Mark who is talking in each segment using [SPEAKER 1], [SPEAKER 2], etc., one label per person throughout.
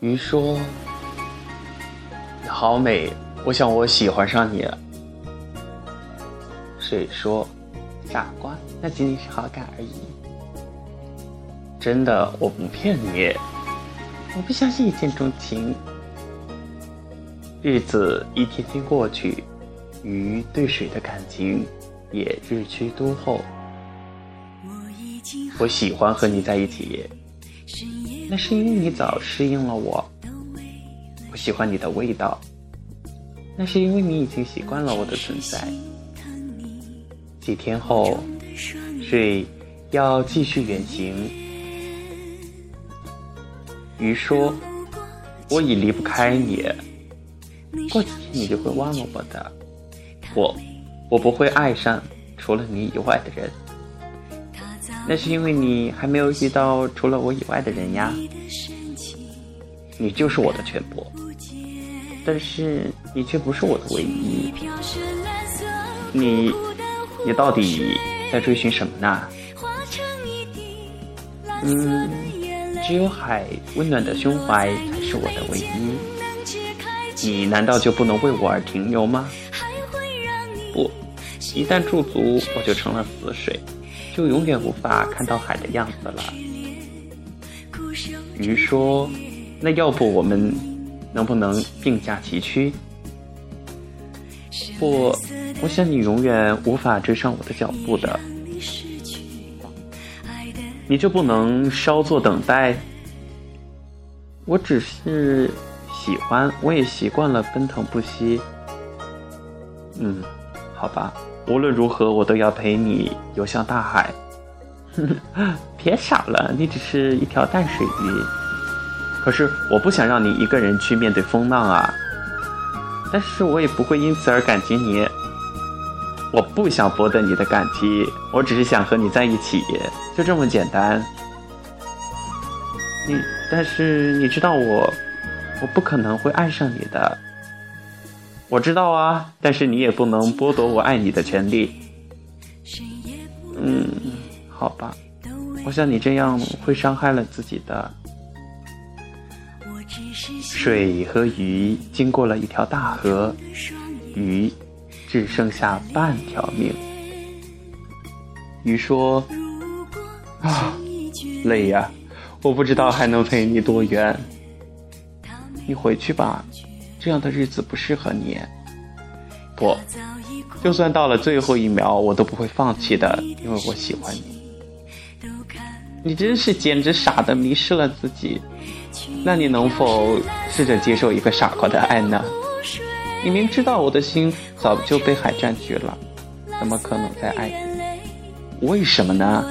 [SPEAKER 1] 鱼说：“你好美，我想我喜欢上你了。”水说：“傻瓜，那仅仅是好感而已。”真的，我不骗你，我不相信一见钟情。日子一天天过去，鱼对水的感情也日趋多厚。我喜欢和你在一起。那是因为你早适应了我，我喜欢你的味道。那是因为你已经习惯了我的存在。几天后，水要继续远行。鱼说：“我已离不开你，过几天你就会忘了我的。我，我不会爱上除了你以外的人。”那是因为你还没有遇到除了我以外的人呀，你就是我的全部，但是你却不是我的唯一。你，你到底在追寻什么呢？嗯，只有海温暖的胸怀才是我的唯一。你难道就不能为我而停留吗？不，一旦驻足，我就成了死水。就永远无法看到海的样子了。鱼说：“那要不我们能不能并驾齐驱？”不，我想你永远无法追上我的脚步的。你就不能稍作等待？我只是喜欢，我也习惯了奔腾不息。嗯，好吧。无论如何，我都要陪你游向大海。别傻了，你只是一条淡水鱼。可是我不想让你一个人去面对风浪啊。但是我也不会因此而感激你。我不想博得你的感激，我只是想和你在一起，就这么简单。你，但是你知道我，我不可能会爱上你的。我知道啊，但是你也不能剥夺我爱你的权利。嗯，好吧，我想你这样会伤害了自己的。水和鱼经过了一条大河，鱼只剩下半条命。鱼说：“啊，累呀，我不知道还能陪你多远。你回去吧。”这样的日子不适合你。不，就算到了最后一秒，我都不会放弃的，因为我喜欢你。你真是简直傻的迷失了自己。那你能否试着接受一个傻瓜的爱呢？你明知道我的心早就被海占据了，怎么可能再爱你？为什么呢？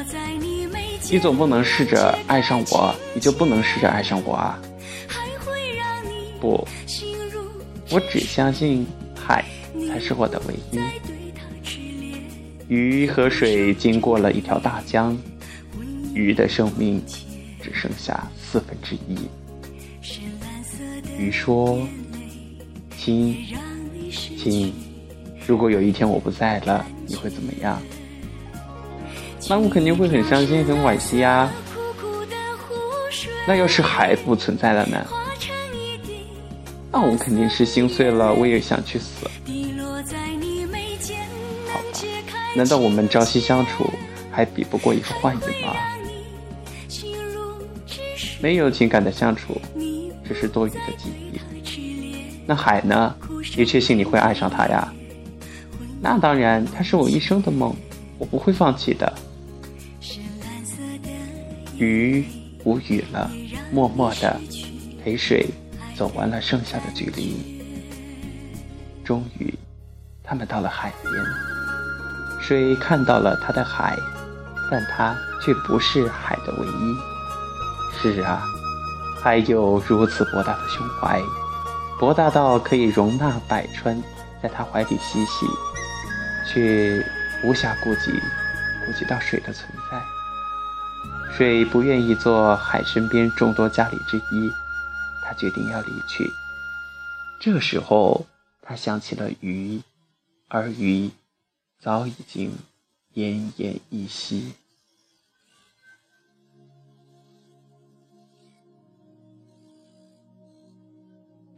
[SPEAKER 1] 你总不能试着爱上我，你就不能试着爱上我啊？不。我只相信海才是我的唯一。鱼和水经过了一条大江，鱼的生命只剩下四分之一。鱼说：“亲，亲，如果有一天我不在了，你会怎么样？”那我肯定会很伤心、很惋惜啊。那要是海不存在了呢？那我肯定是心碎了，我也想去死。好吧，难道我们朝夕相处还比不过一个幻影吗？没有情感的相处，只是多余的记忆。那海呢？你确信你会爱上他呀？那当然，他是我一生的梦，我不会放弃的。鱼无语了，默默的陪水。走完了剩下的距离，终于，他们到了海边。水看到了他的海，但他却不是海的唯一。是啊，海有如此博大的胸怀，博大到可以容纳百川在他怀里嬉戏，却无暇顾及顾及到水的存在。水不愿意做海身边众多家里之一。他决定要离去。这时候，他想起了鱼，而鱼早已经奄奄一息。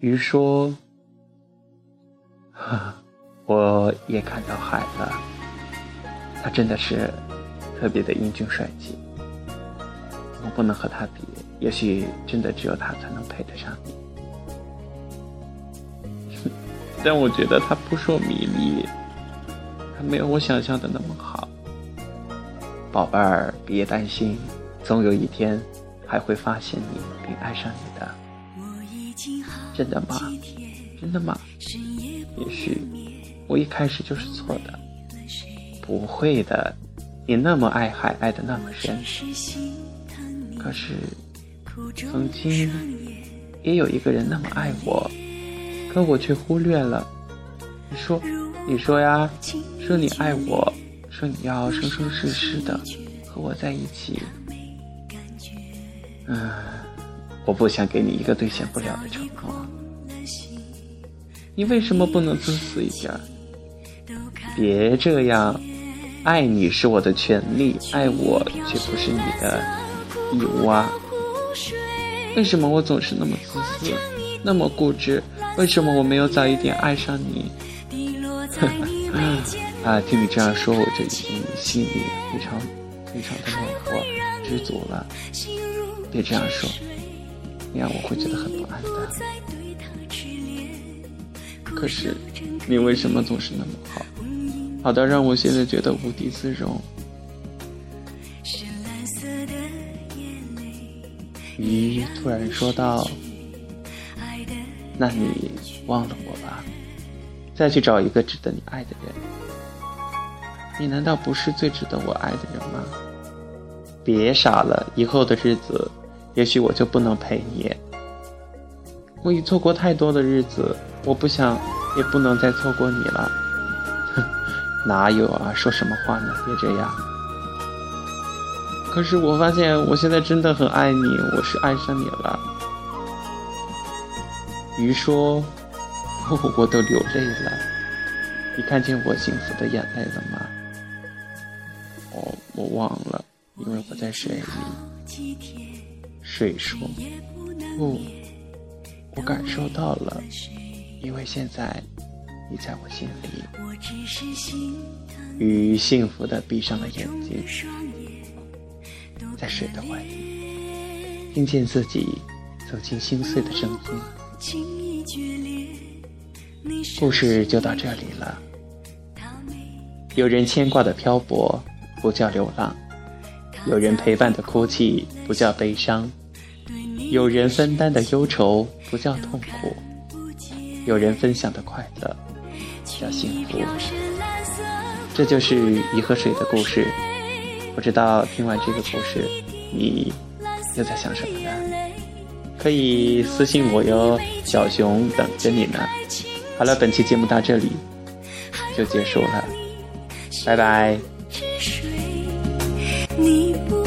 [SPEAKER 1] 鱼说：“我也看到海了，他真的是特别的英俊帅气。我不能和他比，也许真的只有他才能配得上你。但我觉得他扑朔迷离，他没有我想象的那么好。宝贝儿，别担心，总有一天还会发现你并爱上你的。真的吗？真的吗？也许。”我一开始就是错的，不会的，你那么爱海，爱的那么深，可是曾经也有一个人那么爱我，可我却忽略了。你说，你说呀，说你爱我，说你要生生世世的和我在一起。嗯，我不想给你一个兑现不了的承诺，你为什么不能自私一点？别这样，爱你是我的权利，爱我却不是你的义务啊！为什么我总是那么自私，那么固执？为什么我没有早一点爱上你？啊，听你这样说，我就已经心里非常非常的暖和、知足了。别这样说，那样我会觉得很不安的。可是，你为什么总是那么好？好的，让我现在觉得无地自容。鱼突然说道：“那你忘了我吧，再去找一个值得你爱的人。你难道不是最值得我爱的人吗？别傻了，以后的日子，也许我就不能陪你。我已错过太多的日子，我不想，也不能再错过你了。”哼。哪有啊？说什么话呢？别这样。可是我发现，我现在真的很爱你，我是爱上你了。鱼说：“我都流泪了，你看见我幸福的眼泪了吗？”哦，我忘了，因为我在水里。水说：“不，我感受到了，因为现在。”你在我心里，鱼幸福的闭上了眼睛，在水的怀里，听见自己走进心碎的声音。故事就到这里了。有人牵挂的漂泊，不叫流浪；有人陪伴的哭泣，不叫悲伤；有人分担的忧愁，不叫痛苦；有人分享的快乐。叫幸福，这就是鱼和水的故事。不知道听完这个故事，你又在想什么呢？可以私信我哟，小熊等着你呢。好了，本期节目到这里就结束了，拜拜。你不